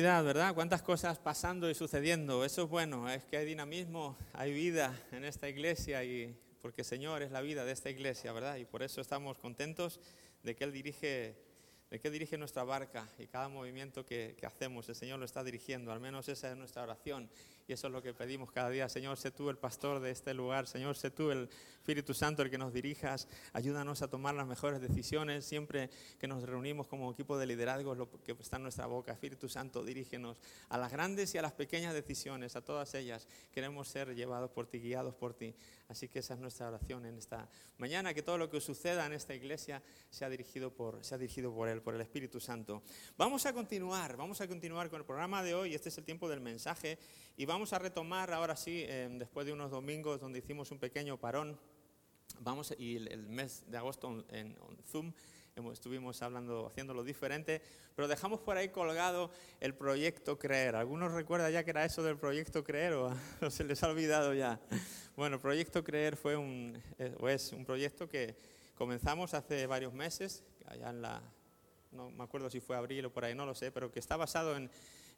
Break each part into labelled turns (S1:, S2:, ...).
S1: ¿verdad? Cuántas cosas pasando y sucediendo. Eso es bueno, es que hay dinamismo, hay vida en esta iglesia y porque Señor es la vida de esta iglesia, ¿verdad? Y por eso estamos contentos de que Él dirige de qué dirige nuestra barca y cada movimiento que, que, hacemos, el Señor lo está dirigiendo, al menos esa es nuestra oración y eso es lo que pedimos cada día. Señor, sé tú el pastor de este lugar, Señor, sé tú el Espíritu Santo el que nos dirijas, ayúdanos a tomar las mejores decisiones siempre que nos reunimos como equipo de liderazgo, lo que está en nuestra boca. Espíritu Santo, dirígenos a las grandes y a las pequeñas decisiones, a todas ellas. Queremos ser llevados por ti, guiados por ti. Así que esa es nuestra oración en esta mañana, que todo lo que suceda en esta iglesia sea dirigido por, sea dirigido por Él, por el Espíritu Santo. Vamos a continuar, vamos a continuar con el programa de hoy. Este es el tiempo del mensaje y vamos a retomar ahora sí, eh, después de unos domingos donde hicimos un pequeño parón. Vamos, y el, mes de agosto en, Zoom estuvimos hablando, haciéndolo diferente, pero dejamos por ahí colgado el proyecto Creer. ¿Algunos recuerdan ya que era eso del proyecto Creer o, se les ha olvidado ya? Bueno, el proyecto Creer fue un, eh, es un proyecto que comenzamos hace varios meses, allá en la, no me acuerdo si fue abril o por ahí, no lo sé, pero que está basado en,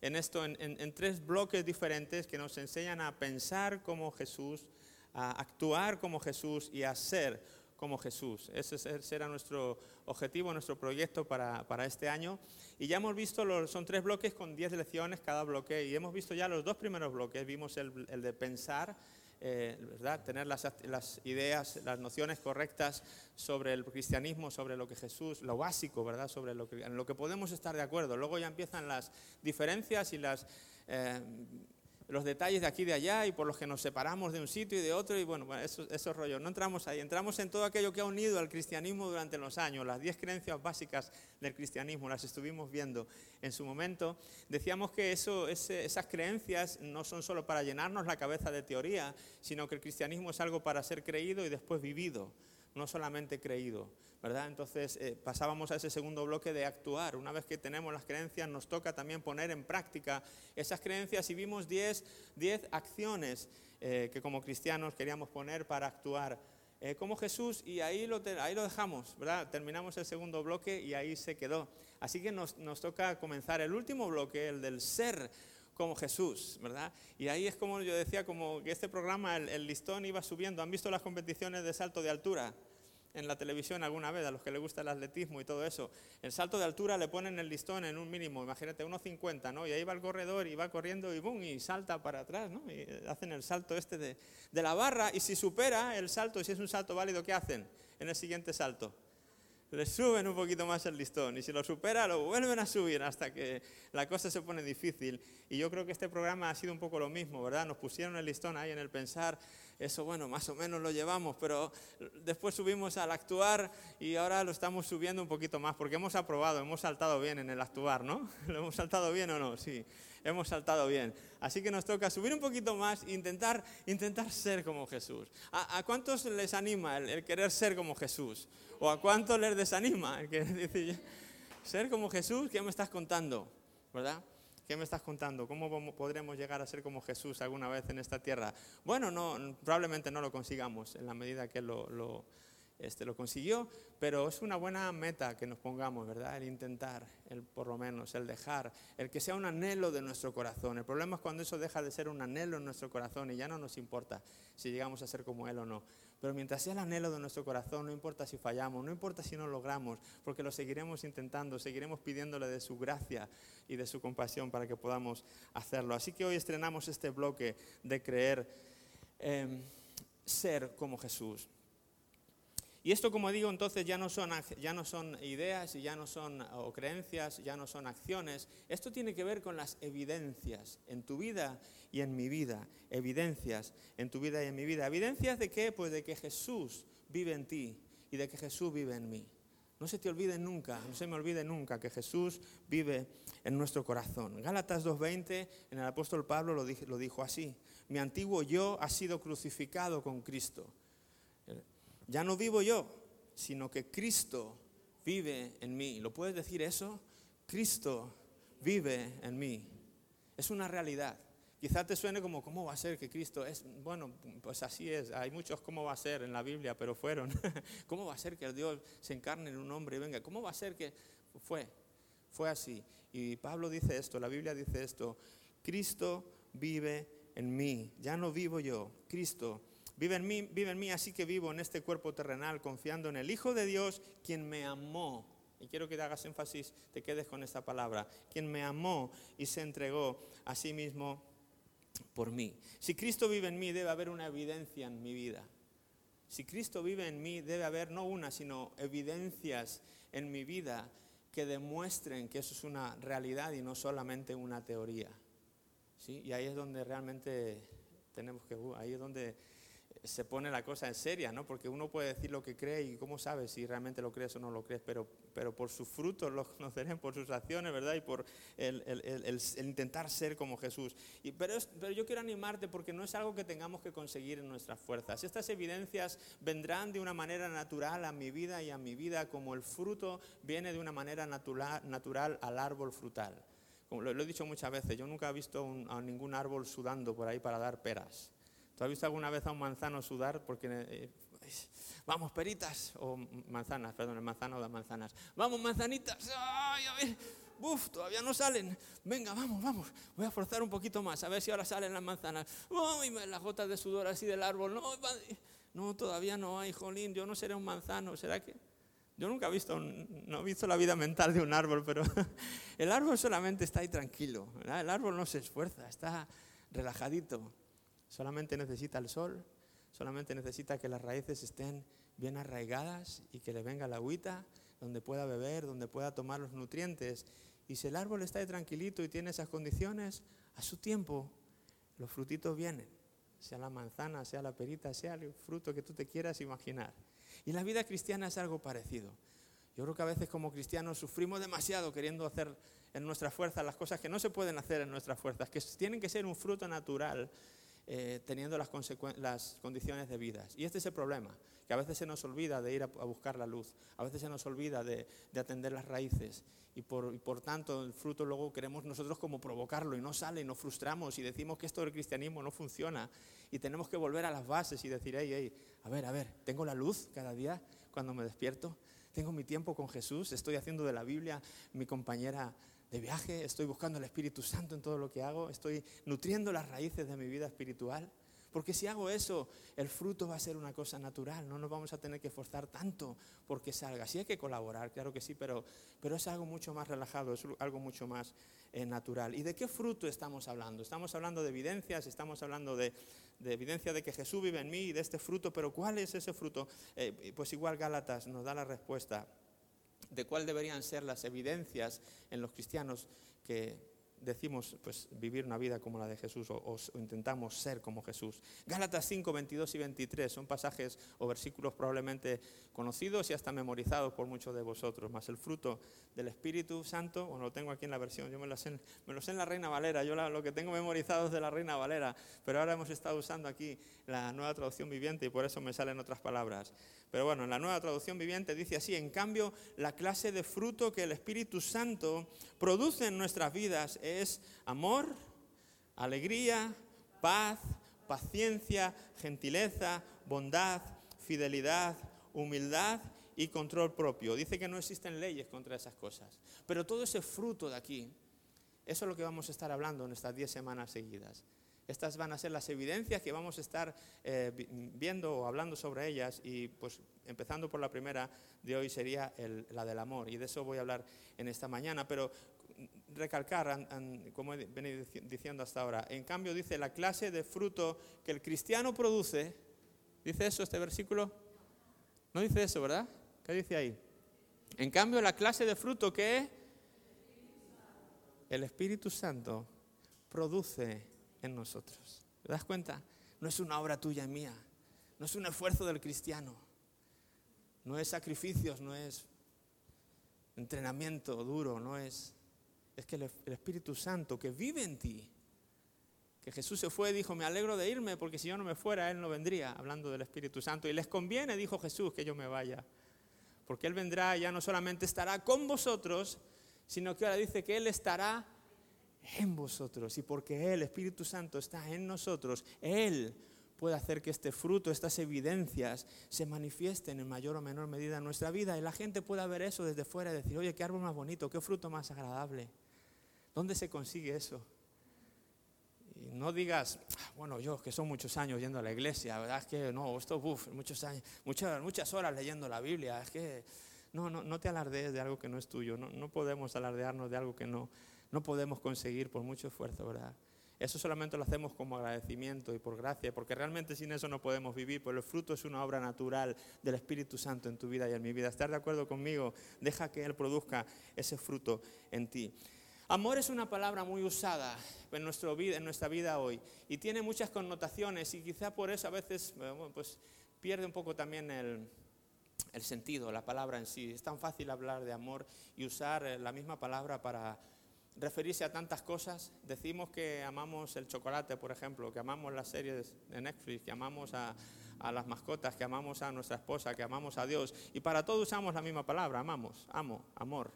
S1: en esto, en, tres bloques diferentes que nos enseñan a pensar como Jesús, a actuar como Jesús y a ser como Jesús. Ese será nuestro objetivo, nuestro proyecto para, este año. Y ya hemos visto, son tres bloques con diez lecciones cada bloque, y hemos visto ya los dos primeros bloques. Vimos el de pensar, eh, ¿verdad? tener las, ideas, las nociones correctas sobre el cristianismo, sobre lo que Jesús, lo básico, ¿verdad? sobre lo que, en lo que podemos estar de acuerdo. Luego ya empiezan las diferencias y las... Eh, los detalles de aquí y de allá y por los que nos separamos de un sitio y de otro y bueno, esos, rollos. No entramos ahí, entramos en todo aquello que ha unido al cristianismo durante los años, las diez creencias básicas del cristianismo, las estuvimos viendo en su momento. Decíamos que eso, esas creencias no son solo para llenarnos la cabeza de teoría, sino que el cristianismo es algo para ser creído y después vivido, no solamente creído. ¿verdad? Entonces eh, pasábamos a ese segundo bloque de actuar. Una vez que tenemos las creencias, nos toca también poner en práctica esas creencias y vimos 10 acciones eh, que como cristianos queríamos poner para actuar eh, como Jesús y ahí lo, ahí lo dejamos, ¿verdad? Terminamos el segundo bloque y ahí se quedó. Así que nos, nos toca comenzar el último bloque, el del ser como Jesús, ¿verdad? Y ahí es como yo decía, como que este programa, el, listón iba subiendo. ¿Han visto las competiciones de salto de altura? en la televisión alguna vez, a los que les gusta el atletismo y todo eso, el salto de altura le ponen el listón en un mínimo, imagínate, 1,50, ¿no? Y ahí va el corredor y va corriendo y ¡bum! y salta para atrás, ¿no? Y hacen el salto este de, de la barra y si supera el salto, si es un salto válido, ¿qué hacen en el siguiente salto? Le suben un poquito más el listón y si lo supera lo vuelven a subir hasta que la cosa se pone difícil. Y yo creo que este programa ha sido un poco lo mismo, ¿verdad? Nos pusieron el listón ahí en el pensar eso bueno, más o menos lo llevamos, pero después subimos al actuar y ahora lo estamos subiendo un poquito más porque hemos aprobado, hemos saltado bien en el actuar, ¿no? ¿Lo hemos saltado bien o no? Sí, hemos saltado bien. Así que nos toca subir un poquito más e intentar, intentar ser como Jesús. ¿A, cuántos les anima el, querer ser como Jesús? ¿O a cuántos les desanima el querer ser como Jesús? ¿Qué me estás contando? ¿Verdad? ¿Qué me estás contando? ¿Cómo podremos llegar a ser como Jesús alguna vez en esta tierra? Bueno, no, probablemente no lo consigamos en la medida que lo, lo, este, lo consiguió, pero es una buena meta que nos pongamos, ¿verdad? El intentar, el por lo menos, el dejar, el que sea un anhelo de nuestro corazón. El problema es cuando eso deja de ser un anhelo en nuestro corazón y ya no nos importa si llegamos a ser como Él o no. Pero mientras sea el anhelo de nuestro corazón, no importa si fallamos, no importa si no logramos, porque lo seguiremos intentando, seguiremos pidiéndole de su gracia y de su compasión para que podamos hacerlo. Así que hoy estrenamos este bloque de creer em, ser como Jesús. Y esto, como digo, entonces ya no son, ya no son ideas ya no son o creencias, ya no son acciones. Esto tiene que ver con las evidencias en tu vida y en mi vida. Evidencias en tu vida y en mi vida. ¿Evidencias de qué? Pues de que Jesús vive en ti y de que Jesús vive en mí. No se te olvide nunca, no se me olvide nunca que Jesús vive en nuestro corazón. Gálatas 2.20, en el apóstol Pablo lo dijo así. Mi antiguo yo ha sido crucificado con Cristo ya no vivo yo, sino que Cristo vive en mí. ¿Lo puedes decir eso? Cristo vive en mí. Es una realidad. Quizá te suene como, ¿cómo va a ser que Cristo es? Bueno, pues así es. Hay muchos cómo va a ser en la Biblia, pero fueron. ¿Cómo va a ser que Dios se encarne en un hombre y venga? ¿Cómo va a ser que fue? Fue así. Y Pablo dice esto, la Biblia dice esto, Cristo vive en mí, ya no vivo yo, Cristo vive en mí, vive en mí, así que vivo en este cuerpo terrenal confiando en el Hijo de Dios, quien me amó. Y quiero que te hagas énfasis, te quedes con esta palabra, quien me amó y se entregó a sí mismo por mí. Si Cristo vive en mí, debe haber una evidencia en mi vida. Si Cristo vive en mí, debe haber no una, sino evidencias en mi vida que demuestren que eso es una realidad y no solamente una teoría. ¿Sí? Y ahí es donde realmente tenemos que, uh, ahí es donde se pone la cosa en seria, ¿no? Porque uno puede decir lo que cree y cómo sabes si realmente lo crees o no lo crees, pero, pero por sus frutos lo conocerán, por sus acciones, ¿verdad? Y por el, intentar ser como Jesús. Pero, yo quiero animarte porque no es algo que tengamos que conseguir en nuestras fuerzas. Estas evidencias vendrán de una manera natural a mi vida y a mi vida como el fruto viene de una manera natural, al árbol frutal. Como lo, he dicho muchas veces, yo nunca he visto a ningún árbol sudando por ahí para dar peras. ¿Tú has visto alguna vez a un manzano sudar? Porque, eh, vamos, peritas, o manzanas, perdón, el manzano da manzanas. Vamos, manzanitas, ay, a ver, uf, todavía no salen. Venga, vamos, vamos, voy a forzar un poquito más, a ver si ahora salen las manzanas. Uy, las gotas de sudor así del árbol, no, no, todavía no hay, jolín, yo no seré un manzano, ¿será que...? Yo nunca he visto, no he visto la vida mental de un árbol, pero el árbol solamente está ahí tranquilo, ¿verdad? el árbol no se esfuerza, está relajadito. Solamente necesita el sol, solamente necesita que las raíces estén bien arraigadas y que le venga la agüita, donde pueda beber, donde pueda tomar los nutrientes. Y si el árbol está ahí tranquilito y tiene esas condiciones, a su tiempo los frutitos vienen, sea la manzana, sea la perita, sea el fruto que tú te quieras imaginar. Y la vida cristiana es algo parecido. Yo creo que a veces como cristianos sufrimos demasiado queriendo hacer en nuestra fuerza las cosas que no se pueden hacer en nuestras fuerzas, que tienen que ser un fruto natural eh, teniendo las, las, condiciones de vida. Y este es el problema, que a veces se nos olvida de ir a, buscar la luz, a veces se nos olvida de, de atender las raíces y por, y por, tanto el fruto luego queremos nosotros como provocarlo y no sale y nos frustramos y decimos que esto del cristianismo no funciona y tenemos que volver a las bases y decir, hey, hey, a ver, a ver, tengo la luz cada día cuando me despierto, tengo mi tiempo con Jesús, estoy haciendo de la Biblia mi compañera de viaje, estoy buscando el Espíritu Santo en todo lo que hago, estoy nutriendo las raíces de mi vida espiritual. Porque si hago eso, el fruto va a ser una cosa natural, no nos vamos a tener que esforzar tanto porque salga. Sí hay que colaborar, claro que sí, pero, pero es algo mucho más relajado, es algo mucho más eh, natural. ¿Y de qué fruto estamos hablando? Estamos hablando de evidencias, estamos hablando de, de, evidencia de que Jesús vive en mí y de este fruto, pero ¿cuál es ese fruto? Eh, pues igual Gálatas nos da la respuesta de cuál deberían ser las evidencias en los cristianos que decimos pues, vivir una vida como la de Jesús o, intentamos ser como Jesús. Gálatas 5, 22 y 23 son pasajes o versículos probablemente conocidos y hasta memorizados por muchos de vosotros, más el fruto del Espíritu Santo, bueno, lo tengo aquí en la versión, yo me lo sé, me lo sé en la Reina Valera, yo lo que tengo memorizado es de la Reina Valera, pero ahora hemos estado usando aquí la nueva traducción viviente y por eso me salen otras palabras. Pero bueno, en la nueva traducción viviente dice así, en cambio, la clase de fruto que el Espíritu Santo produce en nuestras vidas es amor, alegría, paz, paciencia, gentileza, bondad, fidelidad, humildad y control propio. Dice que no existen leyes contra esas cosas. Pero todo ese fruto de aquí, eso es lo que vamos a estar hablando en estas diez semanas seguidas. Estas van a ser las evidencias que vamos a estar eh, viendo o hablando sobre ellas y pues empezando por la primera de hoy sería la del amor y de eso voy a hablar en esta mañana, pero recalcar, como he venido diciendo hasta ahora, en cambio dice la clase de fruto que el cristiano produce, ¿dice eso este versículo? No dice eso, ¿verdad? ¿Qué dice ahí? En cambio la clase de fruto que el Espíritu Santo produce en nosotros. ¿Te das cuenta? No es una obra tuya y mía, no es un esfuerzo del cristiano, no es sacrificios, no es entrenamiento duro, no es... Es que el, Espíritu Santo que vive en ti, que Jesús se fue y dijo, me alegro de irme porque si yo no me fuera, Él no vendría, hablando del Espíritu Santo. Y les conviene, dijo Jesús, que yo me vaya, porque Él vendrá y ya no solamente estará con vosotros, sino que ahora dice que Él estará en vosotros. Y porque Él, Espíritu Santo, está en nosotros, Él puede hacer que este fruto, estas evidencias, se manifiesten en mayor o menor medida en nuestra vida y la gente pueda ver eso desde fuera y decir, oye, qué árbol más bonito, qué fruto más agradable. ¿Dónde se consigue eso? Y no digas, ah, bueno, yo que son muchos años yendo a la iglesia, ¿verdad? Es que no, esto, uff, muchos años, muchas, muchas horas leyendo la Biblia, es que no, no, no te alardees de algo que no es tuyo, no, no podemos alardearnos de algo que no, no podemos conseguir por mucho esfuerzo, ¿verdad? Eso solamente lo hacemos como agradecimiento y por gracia, porque realmente sin eso no podemos vivir, pero el fruto es una obra natural del Espíritu Santo en tu vida y en mi vida. ¿Estás de acuerdo conmigo? Deja que Él produzca ese fruto en ti. Amor es una palabra muy usada en, nuestro en nuestra vida hoy y tiene muchas connotaciones y quizá por eso a veces pues, pierde un poco también el, el sentido, la palabra en sí. Es tan fácil hablar de amor y usar eh, la misma palabra para referirse a tantas cosas. Decimos que amamos el chocolate, por ejemplo, que amamos las series de Netflix, que amamos a, las mascotas, que amamos a nuestra esposa, que amamos a Dios. Y para todo usamos la misma palabra, amamos, amo, amor.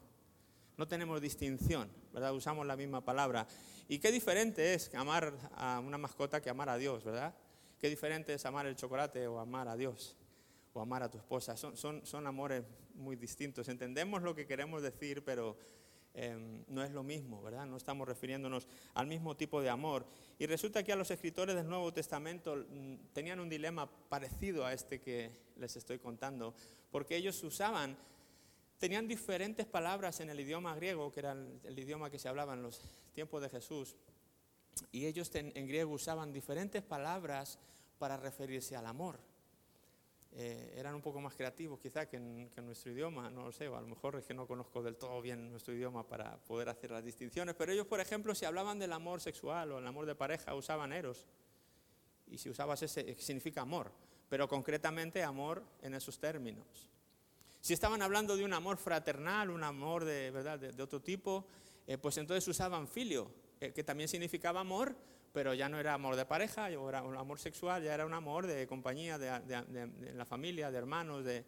S1: No tenemos distinción, ¿verdad? Usamos la misma palabra. Y qué diferente es amar a una mascota que amar a Dios, ¿verdad? Qué diferente es amar el chocolate o amar a Dios o amar a tu esposa. Son, son, son amores muy distintos. Entendemos lo que queremos decir, pero em, no es lo mismo, ¿verdad? No estamos refiriéndonos al mismo tipo de amor. Y resulta que a los escritores del Nuevo Testamento mm, tenían un dilema parecido a este que les estoy contando, porque ellos usaban tenían diferentes palabras en el idioma griego, que era el, idioma que se hablaba en los tiempos de Jesús, y ellos en griego usaban diferentes palabras para referirse al amor. Eh, eran un poco más creativos quizá que en, nuestro idioma, no lo sé, a lo mejor es que no conozco del todo bien nuestro idioma para poder hacer las distinciones, pero ellos, por ejemplo, si hablaban del amor sexual o el amor de pareja, usaban eros, y si usabas ese, significa amor, pero concretamente amor en esos términos. Si estaban hablando de un amor fraternal, un amor de, ¿verdad? de, otro tipo, eh, pues entonces usaban filio, eh, que también significaba amor, pero ya no era amor de pareja, ya era un amor sexual, ya era un amor de compañía, de, la familia, de hermanos, de...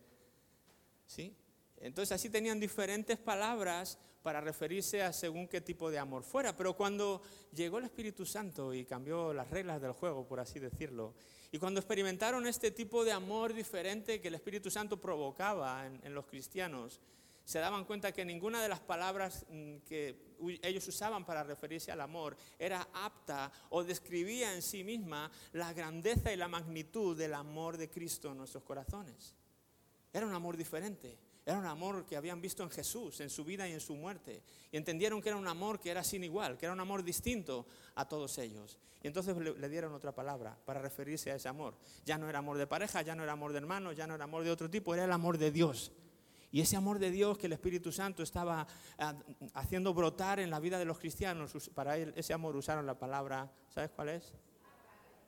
S1: ¿Sí? Entonces así tenían diferentes palabras para referirse a según qué tipo de amor fuera. Pero cuando llegó el Espíritu Santo y cambió las reglas del juego, por así decirlo, y cuando experimentaron este tipo de amor diferente que el Espíritu Santo provocaba en, los cristianos, se daban cuenta que ninguna de las palabras mm, que ellos usaban para referirse al amor era apta o describía en sí misma la grandeza y la magnitud del amor de Cristo en nuestros corazones. Era un amor diferente. Era un amor que habían visto en Jesús, en su vida y en su muerte. Y entendieron que era un amor que era sin igual, que era un amor distinto a todos ellos. Y entonces le, dieron otra palabra para referirse a ese amor. Ya no era amor de pareja, ya no era amor de hermanos, ya no era amor de otro tipo, era el amor de Dios. Y ese amor de Dios que el Espíritu Santo estaba ah, haciendo brotar en la vida de los cristianos, para ese amor usaron la palabra, ¿sabes cuál es?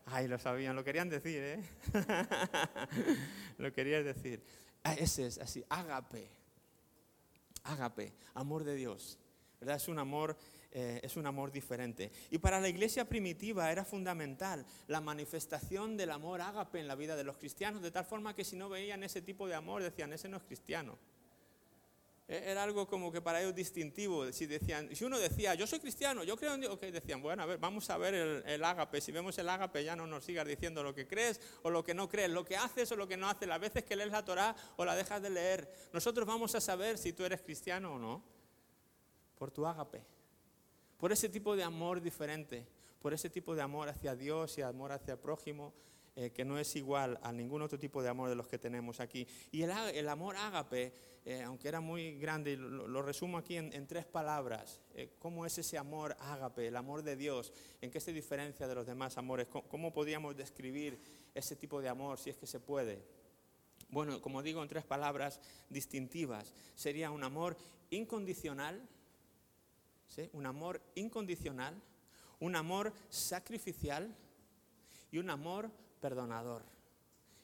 S1: Ay, lo sabían, lo querían decir, ¿eh? lo querías decir. Ah, ese es así, ágape. Ágape, amor de Dios. ¿Verdad? Es un amor eh, es un amor diferente. Y para la iglesia primitiva era fundamental la manifestación del amor ágape en la vida de los cristianos, de tal forma que si no veían ese tipo de amor decían, ese no es cristiano. E, era algo como que para ellos distintivo. Si, decían, si uno decía, yo soy cristiano, yo creo en Dios, ok, decían, bueno, a ver, vamos a ver el, el, ágape. Si vemos el ágape, ya no nos sigas diciendo lo que crees o lo que no crees, lo que haces o lo que no haces, las veces que lees la Torah o la dejas de leer. Nosotros vamos a saber si tú eres cristiano o no por tu ágape, por ese tipo de amor diferente, por ese tipo de amor hacia Dios y amor hacia el prójimo eh, que no es igual a ningún otro tipo de amor de los que tenemos aquí. Y el, amor ágape, eh, aunque era muy grande, lo, resumo aquí en, tres palabras. Eh, ¿Cómo es ese amor ágape, el amor de Dios? ¿En qué se diferencia de los demás amores? ¿Cómo, podríamos describir ese tipo de amor, si es que se puede? Bueno, como digo, en tres palabras distintivas. Sería un amor incondicional, un amor incondicional, un amor sacrificial y un amor perdonador.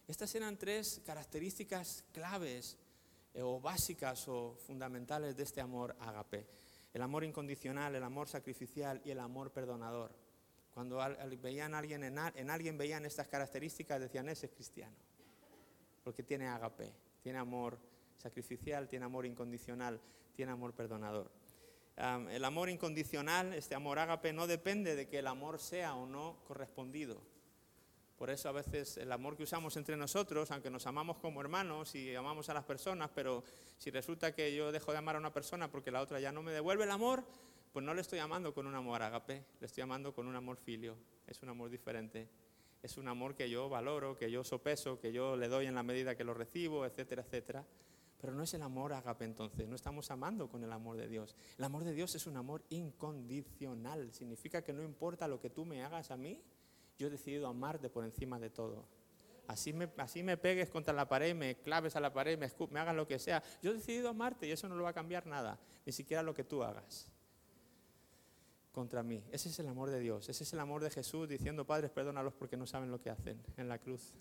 S1: Estas eran tres características claves o básicas o fundamentales de este amor ágape. El amor incondicional, el amor sacrificial y el amor perdonador. Cuando veían a alguien en, alguien veían estas características decían ese es cristiano. Porque tiene ágape, tiene amor sacrificial, tiene amor incondicional, tiene amor perdonador. el amor incondicional, este amor ágape, no depende de que el amor sea o no correspondido. Por eso a veces el amor que usamos entre nosotros, aunque nos amamos como hermanos y amamos a las personas, pero si resulta que yo dejo de amar a una persona porque la otra ya no me devuelve el amor, pues no le estoy amando con un amor agape, le estoy amando con un amor filio. Es un amor diferente. Es un amor que yo valoro, que yo sopeso, que yo le doy en la medida que lo recibo, etcétera, etcétera. Pero no es el amor agape entonces, no estamos amando con el amor de Dios. El amor de Dios es un amor incondicional. Significa que no importa lo que tú me hagas a mí, yo he decidido amarte por encima de todo. Así me, así me pegues contra la pared, me claves a la pared, me, me hagas lo que sea. Yo he decidido amarte y eso no lo va a cambiar nada, ni siquiera lo que tú hagas contra mí. Ese es el amor de Dios, ese es el amor de Jesús diciendo, padres, perdónalos porque no saben lo que hacen en la cruz.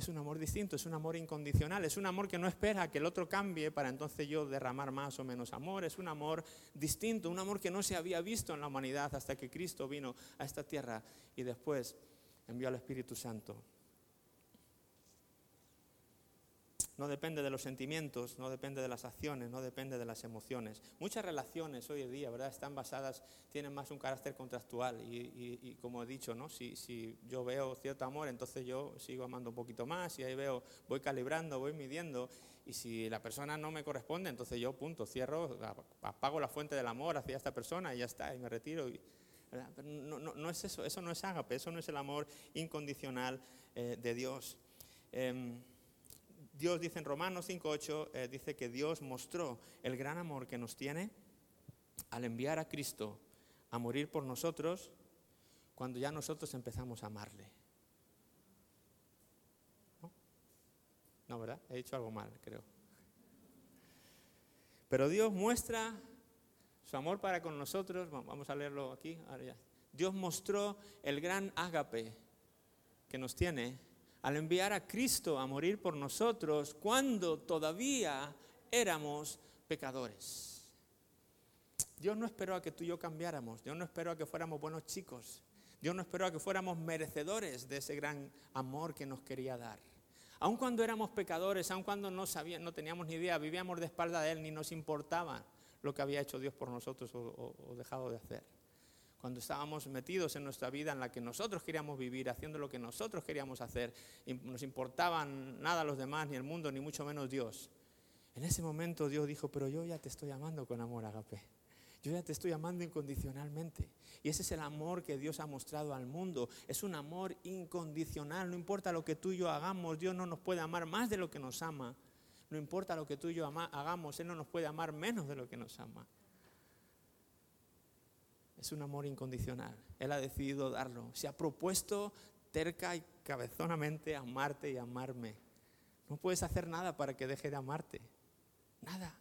S1: Es un amor distinto, es un amor incondicional, es un amor que no espera que el otro cambie para entonces yo derramar más o menos amor, es un amor distinto, un amor que no se había visto en la humanidad hasta que Cristo vino a esta tierra y después envió al Espíritu Santo. No depende de los sentimientos, no depende de las acciones, no depende de las emociones. Muchas relaciones hoy en día, ¿verdad?, están basadas, tienen más un carácter contractual y, como he dicho, ¿no? Si, si, yo veo cierto amor, entonces yo sigo amando un poquito más y ahí veo, voy calibrando, voy midiendo y si la persona no me corresponde, entonces yo, punto, cierro, apago la fuente del amor hacia esta persona y ya está, y me retiro. no, no, no, es eso, eso no es ágape, eso no es el amor incondicional eh, de Dios. Em, Dios dice en Romanos 5.8, eh, dice que Dios mostró el gran amor que nos tiene al enviar a Cristo a morir por nosotros cuando ya nosotros empezamos a amarle. ¿No? no, ¿verdad? He dicho algo mal, creo. Pero Dios muestra su amor para con nosotros. Vamos a leerlo aquí. Dios mostró el gran ágape que nos tiene al enviar a Cristo a morir por nosotros cuando todavía éramos pecadores. Dios no esperó a que tú y yo cambiáramos, Dios no esperó a que fuéramos buenos chicos, Dios no esperó a que fuéramos merecedores de ese gran amor que nos quería dar. Aun cuando éramos pecadores, aun cuando no, sabíamos, no teníamos ni idea, vivíamos de espalda de Él, ni nos importaba lo que había hecho Dios por nosotros o, o dejado de hacer cuando estábamos metidos en nuestra vida en la que nosotros queríamos vivir, haciendo lo que nosotros queríamos hacer, y nos importaban nada los demás, ni el mundo, ni mucho menos Dios. En ese momento Dios dijo, pero yo ya te estoy amando con amor, agape. Yo ya te estoy amando incondicionalmente. Y ese es el amor que Dios ha mostrado al mundo. Es un amor incondicional. No importa lo que tú y yo hagamos, Dios no nos puede amar más de lo que nos ama. No importa lo que tú y yo hagamos, Él no nos puede amar menos de lo que nos ama. Es un amor incondicional. Él ha decidido darlo. Se ha propuesto terca y cabezonamente amarte y amarme. No puedes hacer nada para que deje de amarte. Nada.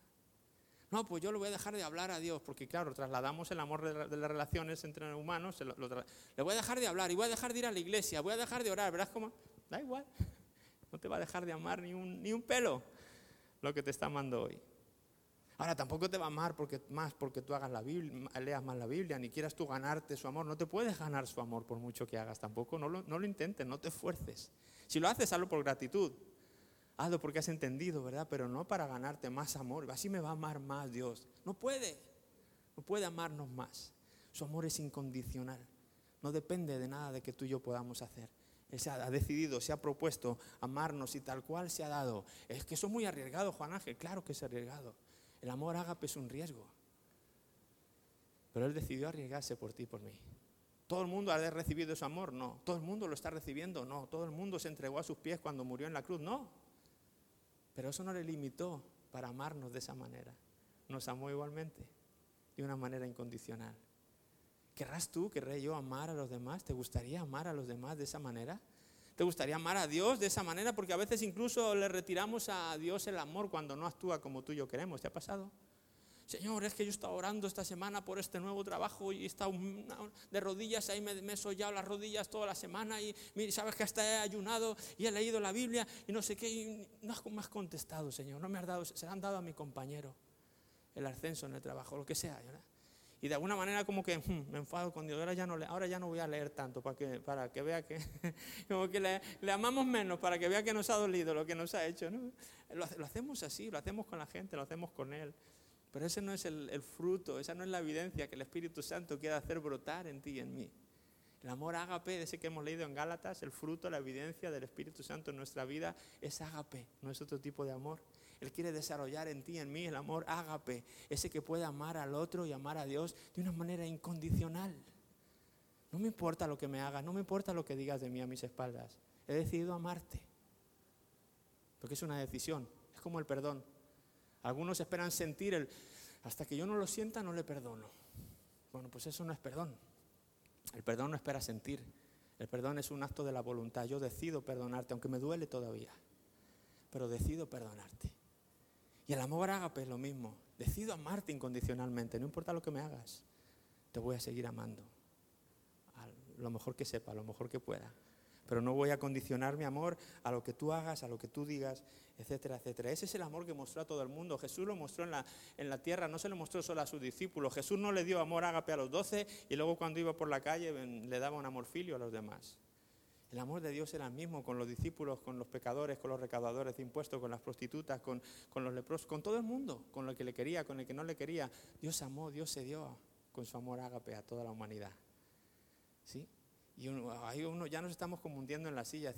S1: No, pues yo le voy a dejar de hablar a Dios, porque claro, trasladamos el amor de, las relaciones entre humanos. le voy a dejar de hablar y voy a dejar de ir a la iglesia, voy a dejar de orar. ¿Verás cómo? Da igual. No te va a dejar de amar ni un, ni un pelo lo que te está amando hoy. Ahora tampoco te va a amar porque, más porque tú hagas la Biblia, leas más la Biblia, ni quieras tú ganarte su amor. No te puedes ganar su amor por mucho que hagas tampoco. No lo, no lo intentes, no te esfuerces. Si lo haces, hazlo por gratitud. Hazlo porque has entendido, ¿verdad? Pero no para ganarte más amor. Así me va a amar más Dios. No puede. No puede amarnos más. Su amor es incondicional. No depende de nada de que tú y yo podamos hacer. Él se ha decidido, se ha propuesto amarnos y tal cual se ha dado. Es que eso es muy arriesgado, Juan Ángel. Claro que es arriesgado. El amor ágape es un riesgo. Pero Él decidió arriesgarse por ti y por mí. ¿Todo el mundo ha recibido ese amor? No. ¿Todo el mundo lo está recibiendo? No. ¿Todo el mundo se entregó a sus pies cuando murió en la cruz? No. Pero eso no le limitó para amarnos de esa manera. Nos amó igualmente, de una manera incondicional. ¿Querrás tú, querré yo amar a los demás? ¿Te gustaría amar a los demás de esa manera? ¿Te gustaría amar a Dios de esa manera? Porque a veces incluso le retiramos a Dios el amor cuando no actúa como tú y yo queremos. ¿Te ha pasado? Señor, es que yo he estado orando esta semana por este nuevo trabajo y he estado de rodillas, ahí me, he sollado las rodillas toda la semana y sabes que hasta he ayunado y he leído la Biblia y no sé qué, y no me has contestado, Señor, no me has dado, se han dado a mi compañero el ascenso en el trabajo, lo que sea, ¿verdad? Y de alguna manera como que hmm, me enfado con Dios, ahora ya, no, ahora ya no voy a leer tanto para que, para que vea que, como que le, amamos menos, para que vea que nos ha dolido lo que nos ha hecho. ¿no? Lo, hacemos así, lo hacemos con la gente, lo hacemos con Él. Pero ese no es el, el, fruto, esa no es la evidencia que el Espíritu Santo quiere hacer brotar en ti y en mí. El amor ágape, ese que hemos leído en Gálatas, el fruto, la evidencia del Espíritu Santo en nuestra vida, es ágape, no es otro tipo de amor. Él quiere desarrollar en ti, en mí, el amor ágape, ese que puede amar al otro y amar a Dios de una manera incondicional. No me importa lo que me hagas, no me importa lo que digas de mí a mis espaldas. He decidido amarte. Porque es una decisión, es como el perdón. Algunos esperan sentir el, hasta que yo no lo sienta, no le perdono. Bueno, pues eso no es perdón. El perdón no espera sentir. El perdón es un acto de la voluntad. Yo decido perdonarte, aunque me duele todavía. Pero decido perdonarte. Y el amor ágape es lo mismo. Decido amarte incondicionalmente, no importa lo que me hagas. Te voy a seguir amando. Lo mejor que sepa, lo mejor que pueda pero no voy a condicionar mi amor a lo que tú hagas, a lo que tú digas, etcétera, etcétera. Ese es el amor que mostró a todo el mundo. Jesús lo mostró en la, en la tierra, no se lo mostró solo a sus discípulos. Jesús no le dio amor ágape a los doce y luego cuando iba por la calle le daba un amor filio a los demás. El amor de Dios era el mismo con los discípulos, con los pecadores, con los recaudadores de impuestos, con las prostitutas, con, con los leprosos, con todo el mundo, con el que le quería, con el que no le quería. Dios amó, Dios se dio con su amor ágape a toda la humanidad. ¿Sí? Y uno, ahí uno ya nos estamos confundiendo en la silla.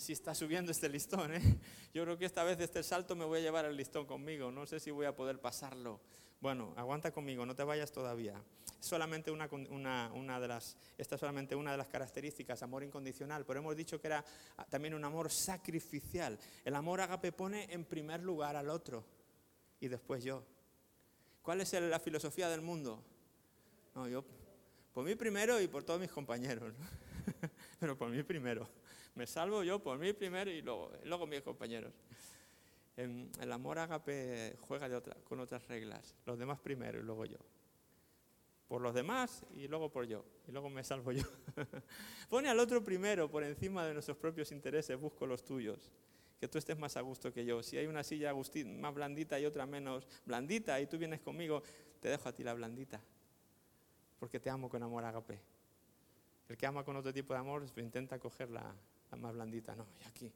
S1: Si está subiendo este listón, ¿eh? yo creo que esta vez este salto me voy a llevar el listón conmigo. No sé si voy a poder pasarlo. Bueno, aguanta conmigo, no te vayas todavía. Solamente una, de las, esta es solamente una de las características, amor incondicional, pero hemos dicho que era también un amor sacrificial. El amor agape pone en primer lugar al otro y después yo. ¿Cuál es la filosofía del mundo? No, yo por mí primero y por todos mis compañeros, pero por mí primero. Me salvo yo por mí primero y luego, luego mis compañeros. El amor ágape juega de otra, con otras reglas. Los demás primero y luego yo. Por los demás y luego por yo. Y luego me salvo yo. Pone al otro primero por encima de nuestros propios intereses, busco los tuyos. Que tú estés más a gusto que yo. Si hay una silla más blandita y otra menos blandita y tú vienes conmigo, te dejo a ti la blandita porque te amo con amor agape. El que ama con otro tipo de amor pues, intenta coger la, más blandita, no, y aquí.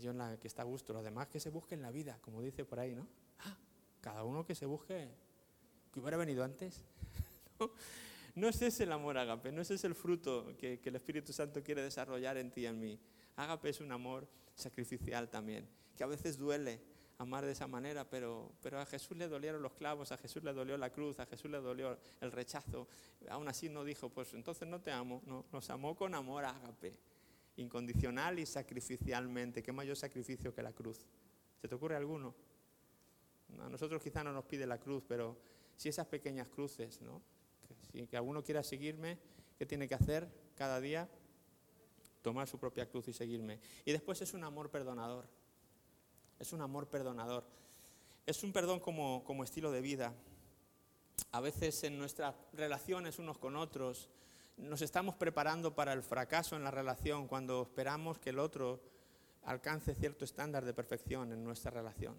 S1: Yo en la que está a gusto, los demás que se busquen la vida, como dice por ahí, ¿no? Ah, cada uno que se busque, que hubiera venido antes. ¿No? no ese es el amor agape, no ese es el fruto que, el Espíritu Santo quiere desarrollar en ti y en mí. Agape es un amor sacrificial también, que a veces duele, amar de esa manera, pero, pero a Jesús le dolieron los clavos, a Jesús le dolió la cruz, a Jesús le dolió el rechazo. Aún así no dijo, pues entonces no te amo, no, nos amó con amor ágape, incondicional y sacrificialmente. ¿Qué mayor sacrificio que la cruz? ¿Se te ocurre alguno? A nosotros quizá no nos pide la cruz, pero si esas pequeñas cruces, ¿no? Si que alguno quiera seguirme, ¿qué tiene que hacer cada día? Tomar su propia cruz y seguirme. Y después es un amor perdonador es un amor perdonador. Es un perdón como, como estilo de vida. A veces en nuestras relaciones unos con otros nos estamos preparando para el fracaso en la relación cuando esperamos que el otro alcance cierto estándar de perfección en nuestra relación.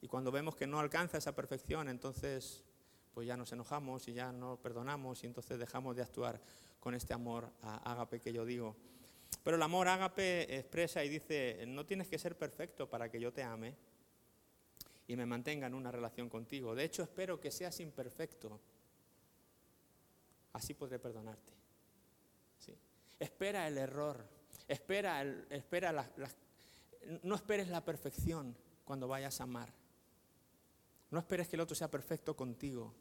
S1: Y cuando vemos que no alcanza esa perfección, entonces pues ya nos enojamos y ya no perdonamos y entonces dejamos de actuar con este amor ágape que yo digo. Pero el amor ágape expresa y dice, no tienes que ser perfecto para que yo te ame y me mantenga en una relación contigo. De hecho, espero que seas imperfecto. Así podré perdonarte. Espera el error. Espera, espera no esperes la perfección cuando vayas a amar. No esperes que el otro sea perfecto contigo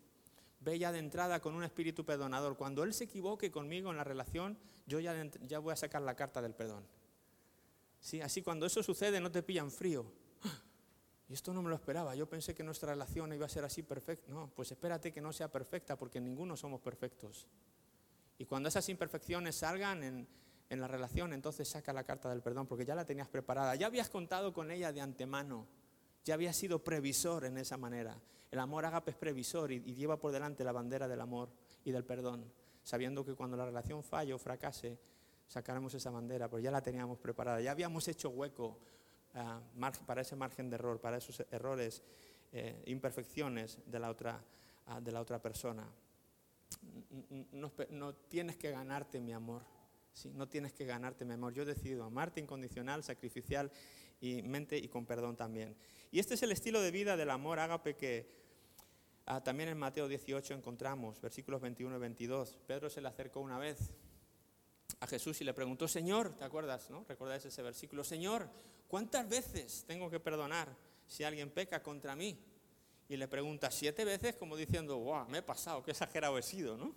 S1: ve ya de entrada con un espíritu perdonador. Cuando Él se equivoque conmigo en la relación, yo ya, ya voy a sacar la carta del perdón. ¿Sí? Así cuando eso sucede no te pillan frío. Y esto no me lo esperaba. Yo pensé que nuestra relación iba a ser así perfecta. No, pues espérate que no sea perfecta porque ninguno somos perfectos. Y cuando esas imperfecciones salgan en, en la relación, entonces saca la carta del perdón porque ya la tenías preparada. Ya habías contado con ella de antemano. Ya habías sido previsor en esa manera. El amor agape es previsor y, lleva por delante la bandera del amor y del perdón, sabiendo que cuando la relación falle o fracase, sacaremos esa bandera, porque ya la teníamos preparada, ya habíamos hecho hueco ah, para ese margen de error, para esos errores, eh, imperfecciones de la otra, ah, persona. No, no, tienes que ganarte mi amor, ¿sí? no tienes que ganarte mi amor. Yo he decidido amarte incondicional, sacrificial y mente y con perdón también. Y este es el estilo de vida del amor ágape que Ah, también en Mateo 18 encontramos versículos 21 y 22. Pedro se le acercó una vez a Jesús y le preguntó, Señor, ¿te acuerdas? No? ¿Recordáis ese versículo? Señor, ¿cuántas veces tengo que perdonar si alguien peca contra mí? Y le pregunta, siete veces, como diciendo, wow, me he pasado, qué exagerado he sido, ¿no?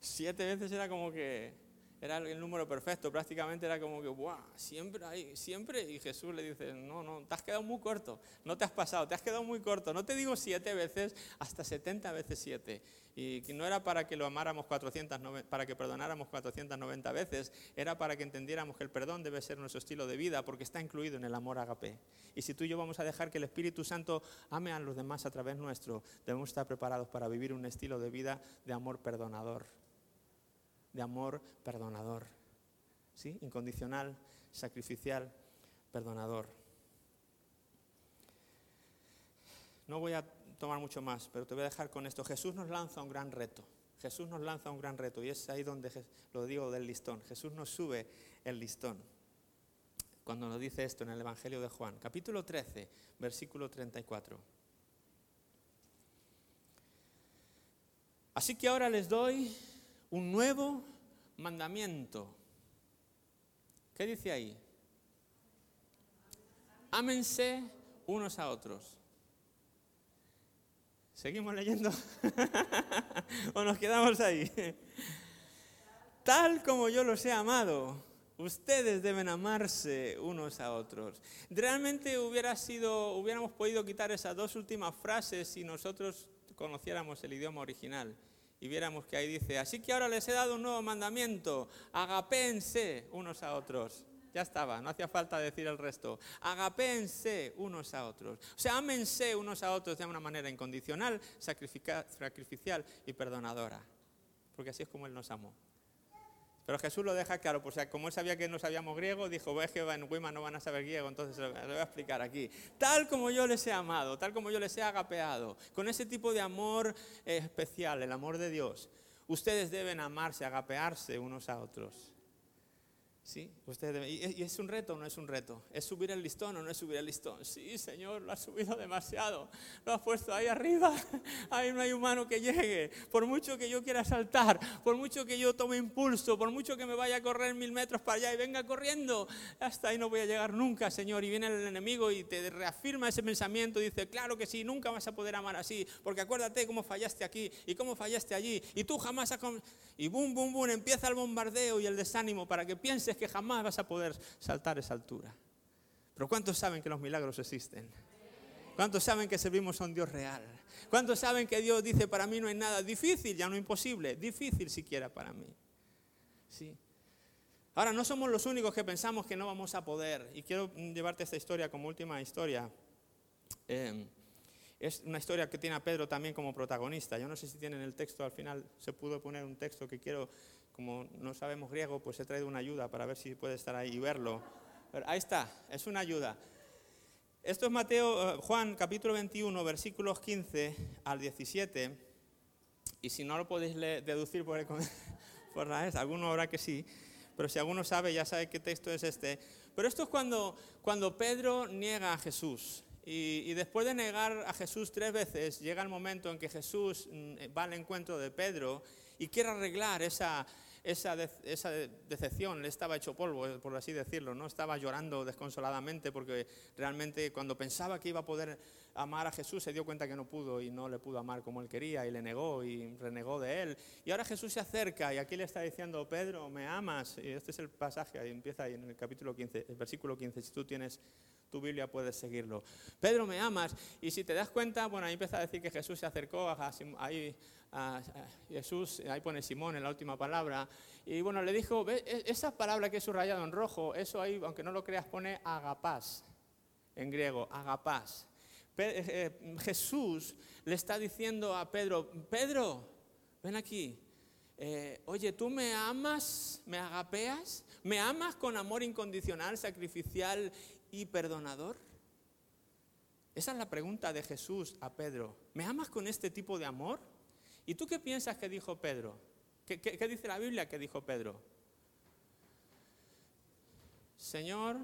S1: Siete veces era como que era el número perfecto, prácticamente era como que, ¡buah! Siempre hay, siempre. Y Jesús le dice, no, no, te has quedado muy corto, no te has pasado, te has quedado muy corto. No te digo siete veces, hasta 70 veces siete. Y no era para que lo amáramos 490, para que perdonáramos 490 veces, era para que entendiéramos que el perdón debe ser nuestro estilo de vida, porque está incluido en el amor agape. Y si tú y yo vamos a dejar que el Espíritu Santo ame a los demás a través nuestro, debemos estar preparados para vivir un estilo de vida de amor perdonador de amor perdonador. ¿Sí? Incondicional, sacrificial, perdonador. No voy a tomar mucho más, pero te voy a dejar con esto. Jesús nos lanza un gran reto. Jesús nos lanza un gran reto y es ahí donde lo digo del listón. Jesús nos sube el listón. Cuando nos dice esto en el Evangelio de Juan, capítulo 13, versículo 34. Así que ahora les doy un nuevo mandamiento. ¿Qué dice ahí? Ámense unos a otros. ¿Seguimos leyendo? ¿O nos quedamos ahí? Tal como yo los he amado, ustedes deben amarse unos a otros. Realmente hubiera sido, hubiéramos podido quitar esas dos últimas frases si nosotros conociéramos el idioma original y viéramos que ahí dice, así que ahora les he dado un nuevo mandamiento, agapéense unos a otros. Ya estaba, no hacía falta decir el resto. Agapéense unos a otros. O sea, ámense unos a otros de una manera incondicional, sacrificial y perdonadora. Porque así es como Él nos amó. Pero Jesús lo deja claro, pues como él sabía que no sabíamos griego, dijo, ves que en Wima no van a saber griego, entonces lo, voy a explicar aquí. Tal como yo les he amado, tal como yo les he agapeado, con ese tipo de amor eh, especial, el amor de Dios, ustedes deben amarse, agapearse unos a otros. ¿Sí? Usted ¿Y es un reto o no es un reto? ¿Es subir el listón o no es subir el listón? Sí, Señor, lo has subido demasiado. Lo has puesto ahí arriba. Ahí no hay humano que llegue. Por mucho que yo quiera saltar, por mucho que yo tome impulso, por mucho que me vaya a correr mil metros para allá y venga corriendo, hasta ahí no voy a llegar nunca, Señor. Y viene el enemigo y te reafirma ese pensamiento. Dice, claro que sí, nunca vas a poder amar así. Porque acuérdate cómo fallaste aquí y cómo fallaste allí. Y tú jamás has... Y boom, boom, boom, empieza el bombardeo y el desánimo para que pienses que jamás vas a poder saltar esa altura. Pero ¿cuántos saben que los milagros existen? ¿Cuántos saben que servimos a un Dios real? ¿Cuántos saben que Dios dice, para mí no hay nada difícil, ya no imposible, difícil siquiera para mí? Sí. Ahora, no somos los únicos que pensamos que no vamos a poder. Y quiero llevarte esta historia como última historia. Eh, es una historia que tiene a Pedro también como protagonista. Yo no sé si tienen el texto, al final se pudo poner un texto que quiero, como no sabemos griego, pues he traído una ayuda para ver si puede estar ahí y verlo. ahí está, es una ayuda. Esto es Mateo, eh, Juan capítulo 21, versículos 15 al 17. Y si no lo podéis deducir por, el, por la es, alguno habrá que sí, pero si alguno sabe, ya sabe qué texto es este. Pero esto es cuando, cuando Pedro niega a Jesús. Y, después de negar a Jesús tres veces, llega el momento en que Jesús mm, va al encuentro de Pedro y quiere arreglar esa, esa, esa, decepción, le estaba hecho polvo, por así decirlo, ¿no? Estaba llorando desconsoladamente porque realmente cuando pensaba que iba a poder amar a Jesús se dio cuenta que no pudo y no le pudo amar como él quería y le negó y renegó de él. Y ahora Jesús se acerca y aquí le está diciendo, Pedro, ¿me amas? Y este es el pasaje, ahí empieza ahí en el capítulo 15, el versículo 15, si tú tienes tu Biblia puedes seguirlo. Pedro, me amas. Y si te das cuenta, bueno, ahí empieza a decir que Jesús se acercó a, ahí, a, Jesús, ahí pone Simón en la última palabra. Y bueno, le dijo, e, esa palabra que he subrayado en rojo, eso ahí, aunque no lo creas, pone agapaz en griego, agapaz. Eh, eh, Jesús le está diciendo a Pedro, Pedro, ven aquí. Eh, oye, ¿tú me amas? ¿Me agapeas? ¿Me amas con amor incondicional, sacrificial y perdonador? Esa es la pregunta de Jesús a Pedro. ¿Me amas con este tipo de amor? ¿Y tú qué piensas que dijo Pedro? ¿Qué, dice la Biblia que dijo Pedro? Señor,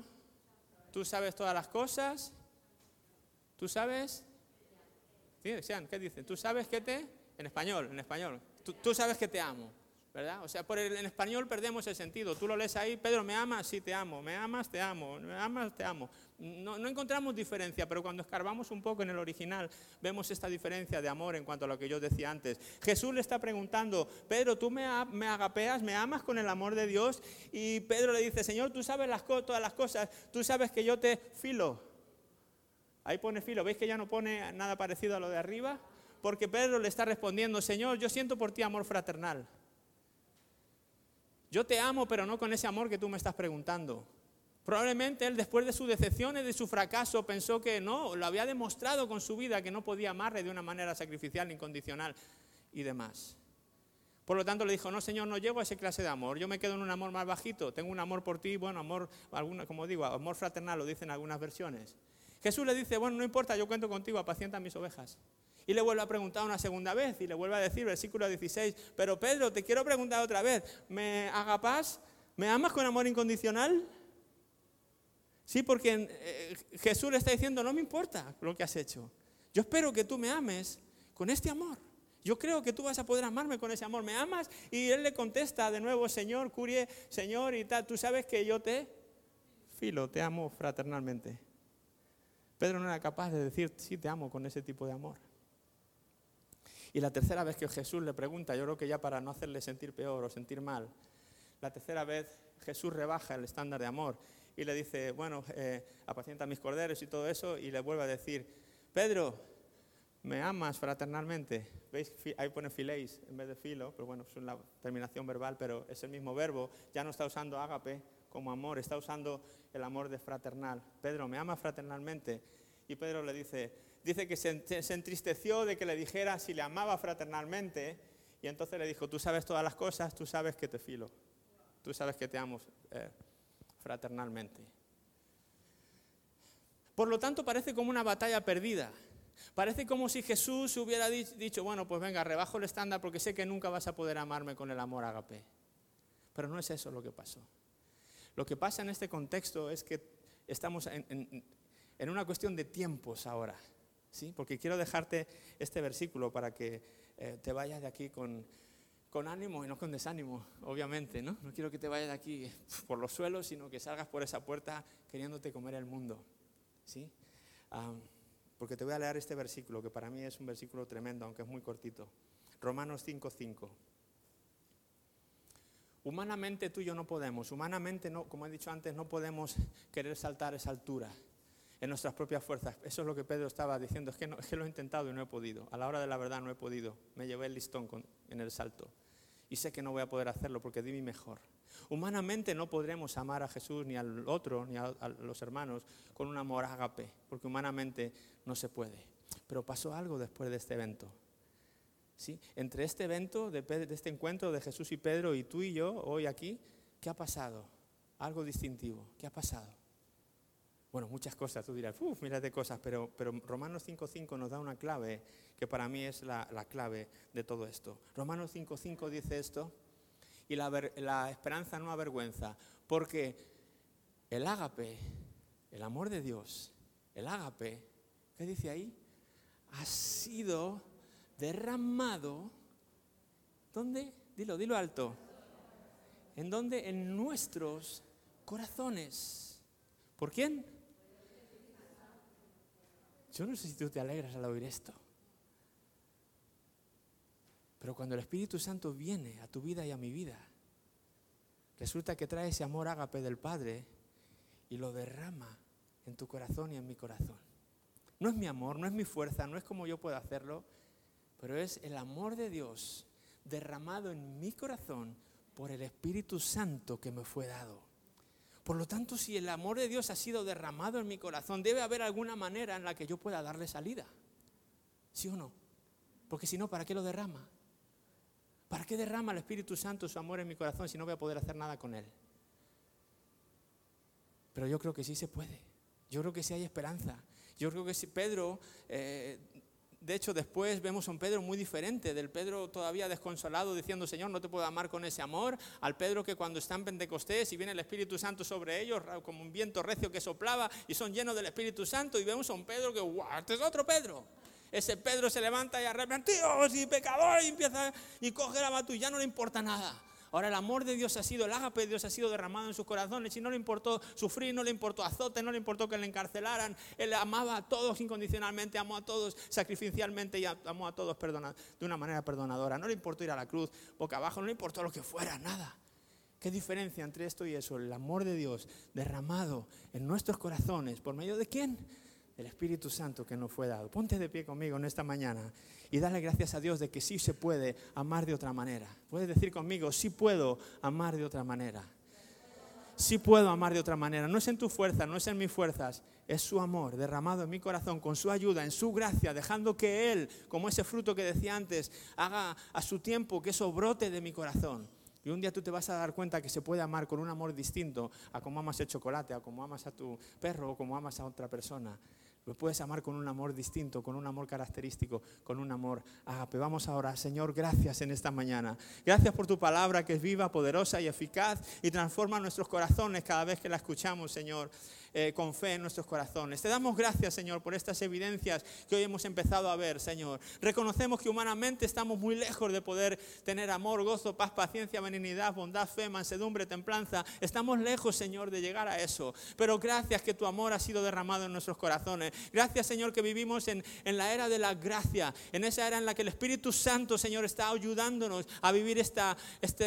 S1: tú sabes todas las cosas. ¿Tú sabes? Sean, ¿qué dicen? ¿Tú sabes que te? En español, en español. tú sabes que te amo. ¿Verdad? O sea, por el, en español perdemos el sentido. Tú lo lees ahí, Pedro, ¿me amas? Sí, te amo. ¿Me amas? Te amo. ¿Me amas? Te amo. No, no, encontramos diferencia, pero cuando escarbamos un poco en el original, vemos esta diferencia de amor en cuanto a lo que yo decía antes. Jesús le está preguntando, Pedro, ¿tú me, me agapeas? ¿Me amas con el amor de Dios? Y Pedro le dice, Señor, tú sabes las, todas las cosas, tú sabes que yo te filo. Ahí pone filo, ¿veis que ya no pone nada parecido a lo de arriba? Porque Pedro le está respondiendo, Señor, yo siento por ti amor fraternal. Yo te amo, pero no con ese amor que tú me estás preguntando. Probablemente él después de su decepción y de su fracaso pensó que no, lo había demostrado con su vida que no podía amarle de una manera sacrificial, incondicional y demás. Por lo tanto le dijo, no Señor, no llego a esa clase de amor, yo me quedo en un amor más bajito, tengo un amor por ti, bueno, amor, alguna, como digo, amor fraternal, lo dicen algunas versiones. Jesús le dice, bueno, no importa, yo cuento contigo, apacienta mis ovejas. Y le vuelve a preguntar una segunda vez y le vuelve a decir, versículo 16, pero Pedro, te quiero preguntar otra vez, ¿me haga paz? ¿Me amas con amor incondicional? Sí, porque eh, Jesús le está diciendo, no me importa lo que has hecho. Yo espero que tú me ames con este amor. Yo creo que tú vas a poder amarme con ese amor. ¿Me amas? Y él le contesta de nuevo, Señor, Curie, Señor, y tal, tú sabes que yo te filo, te amo fraternalmente. Pedro no era capaz de decir, sí, te amo con ese tipo de amor. Y la tercera vez que Jesús le pregunta, yo creo que ya para no hacerle sentir peor o sentir mal, la tercera vez Jesús rebaja el estándar de amor y le dice, bueno, eh, apacienta mis corderos y todo eso, y le vuelve a decir, Pedro, ¿me amas fraternalmente? ¿Veis? Ahí pone filéis en vez de filo, pero bueno, es una terminación verbal, pero es el mismo verbo. Ya no está usando ágape como amor, está usando el amor de fraternal. Pedro, ¿me amas fraternalmente? Y Pedro le dice, dice que se, entristeció de que le dijera si le amaba fraternalmente y entonces le dijo, tú sabes todas las cosas, tú sabes que te filo, tú sabes que te amo eh, fraternalmente. Por lo tanto, parece como una batalla perdida. Parece como si Jesús hubiera dicho, bueno, pues venga, rebajo el estándar porque sé que nunca vas a poder amarme con el amor agape. Pero no es eso lo que pasó. Lo que pasa en este contexto es que estamos en, en una cuestión de tiempos ahora. Porque quiero dejarte este versículo para que eh, te vayas de aquí con, ánimo y no con desánimo, obviamente, ¿no? No quiero que te vayas de aquí por los suelos, sino que salgas por esa puerta queriéndote comer el mundo, ¿sí? porque te voy a leer este versículo, que para mí es un versículo tremendo, aunque es muy cortito. Romanos 5:5. Humanamente tú y yo no podemos, humanamente no, como he dicho antes, no podemos querer saltar esa altura en nuestras propias fuerzas. Eso es lo que Pedro estaba diciendo, es que, no, lo he intentado y no he podido. A la hora de la verdad no he podido. Me llevé el listón en el salto. Y sé que no voy a poder hacerlo porque di mi mejor. Humanamente no podremos amar a Jesús ni al otro, ni a, los hermanos, con un amor ágape, porque humanamente no se puede. Pero pasó algo después de este evento. ¿Sí? Entre este evento, de este encuentro de Jesús y Pedro y tú y yo, hoy aquí, ¿qué ha pasado? Algo distintivo. ¿Qué ha pasado? Bueno, muchas cosas, tú dirás, uff, de cosas, pero, pero Romanos 5.5 nos da una clave que para mí es la, clave de todo esto. Romanos 5.5 dice esto, y la, la esperanza no avergüenza, porque el ágape, el amor de Dios, el ágape, ¿qué dice ahí? Ha sido derramado, ¿dónde? Dilo, dilo alto. ¿En dónde? En nuestros corazones. ¿Por quién? Yo no sé si tú te alegras al oír esto. Pero cuando el Espíritu Santo viene a tu vida y a mi vida, resulta que trae ese amor ágape del Padre y lo derrama en tu corazón y en mi corazón. No es mi amor, no es mi fuerza, no es como yo puedo hacerlo, pero es el amor de Dios derramado en mi corazón por el Espíritu Santo que me fue dado. Por lo tanto, si el amor de Dios ha sido derramado en mi corazón, debe haber alguna manera en la que yo pueda darle salida. ¿Sí o no? Porque si no, ¿para qué lo derrama? ¿Para qué derrama el Espíritu Santo su amor en mi corazón si no voy a poder hacer nada con él? Pero yo creo que sí se puede. Yo creo que sí hay esperanza. Yo creo que si Pedro eh, de hecho, después vemos a un Pedro muy diferente, del Pedro todavía desconsolado, diciendo, Señor, no te puedo amar con ese amor, al Pedro que cuando está en Pentecostés y viene el Espíritu Santo sobre ellos, como un viento recio que soplaba y son llenos del Espíritu Santo, y vemos a un Pedro que, ¡guau! Este es otro Pedro. Ese Pedro se levanta y arrepentidos y pecador y empieza y coge la ya no le importa nada. Ahora el amor de Dios ha sido, el ágape de Dios ha sido derramado en sus corazones y no le importó sufrir, no le importó azote, no le importó que le encarcelaran. Él amaba a todos incondicionalmente, amó a todos sacrificialmente y amó a todos de una manera perdonadora. No le importó ir a la cruz boca abajo, no le importó lo que fuera, nada. ¿Qué diferencia entre esto y eso? El amor de Dios derramado en nuestros corazones. ¿Por medio de quién? El Espíritu Santo que nos fue dado. Ponte de pie conmigo en esta mañana y dale gracias a Dios de que sí se puede amar de otra manera. Puedes decir conmigo, sí puedo amar de otra manera. Sí puedo amar de otra manera. No es en tu fuerza, no es en mis fuerzas. Es su amor derramado en mi corazón, con su ayuda, en su gracia, dejando que Él, como ese fruto que decía antes, haga a su tiempo que eso brote de mi corazón. Y un día tú te vas a dar cuenta que se puede amar con un amor distinto a como amas el chocolate, a como amas a tu perro o como amas a otra persona. Lo puedes amar con un amor distinto, con un amor característico, con un amor agape. Vamos ahora, Señor, gracias en esta mañana. Gracias por tu palabra que es viva, poderosa y eficaz y transforma nuestros corazones cada vez que la escuchamos, Señor. Eh, con fe en nuestros corazones. Te damos gracias, Señor, por estas evidencias que hoy hemos empezado a ver, Señor. Reconocemos que humanamente estamos muy lejos de poder tener amor, gozo, paz, paciencia, benignidad, bondad, fe, mansedumbre, templanza. Estamos lejos, Señor, de llegar a eso. Pero gracias que tu amor ha sido derramado en nuestros corazones. Gracias, Señor, que vivimos en, en la era de la gracia, en esa era en la que el Espíritu Santo, Señor, está ayudándonos a vivir esta, esta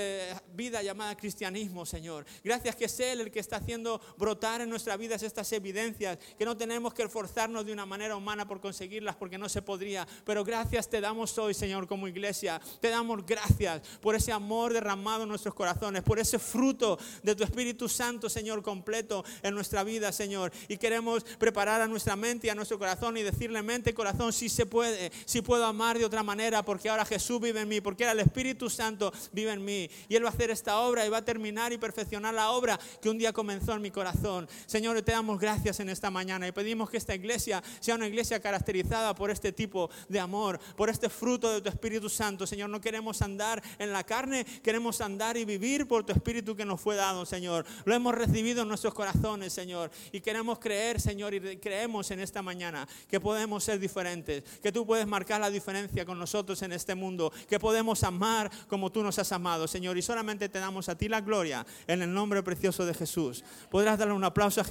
S1: vida llamada cristianismo, Señor. Gracias que es Él el que está haciendo brotar en nuestra vida estas evidencias, que no tenemos que esforzarnos de una manera humana por conseguirlas porque no se podría. Pero gracias te damos hoy, Señor, como iglesia. Te damos gracias por ese amor derramado en nuestros corazones, por ese fruto de tu Espíritu Santo, Señor, completo en nuestra vida, Señor. Y queremos preparar a nuestra mente y a nuestro corazón y decirle, mente, corazón, si se puede, si puedo amar de otra manera, porque ahora Jesús vive en mí, porque ahora el Espíritu Santo vive en mí. Y Él va a hacer esta obra y va a terminar y perfeccionar la obra que un día comenzó en mi corazón. Señor, te damos gracias en esta mañana y pedimos que esta iglesia sea una iglesia caracterizada por este tipo de amor, por este fruto de tu Espíritu Santo. Señor, no queremos andar en la carne, queremos andar y vivir por tu Espíritu que nos fue dado, Señor. Lo hemos recibido en nuestros corazones, Señor, y queremos creer, Señor, y creemos en esta mañana que podemos ser diferentes, que tú puedes marcar la diferencia con nosotros en este mundo, que podemos amar como tú nos has amado, Señor, y solamente te damos a ti la gloria en el nombre precioso de Jesús. Podrás darle un aplauso a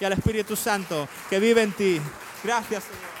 S1: Y al Espíritu Santo que vive en ti. Gracias, Señor.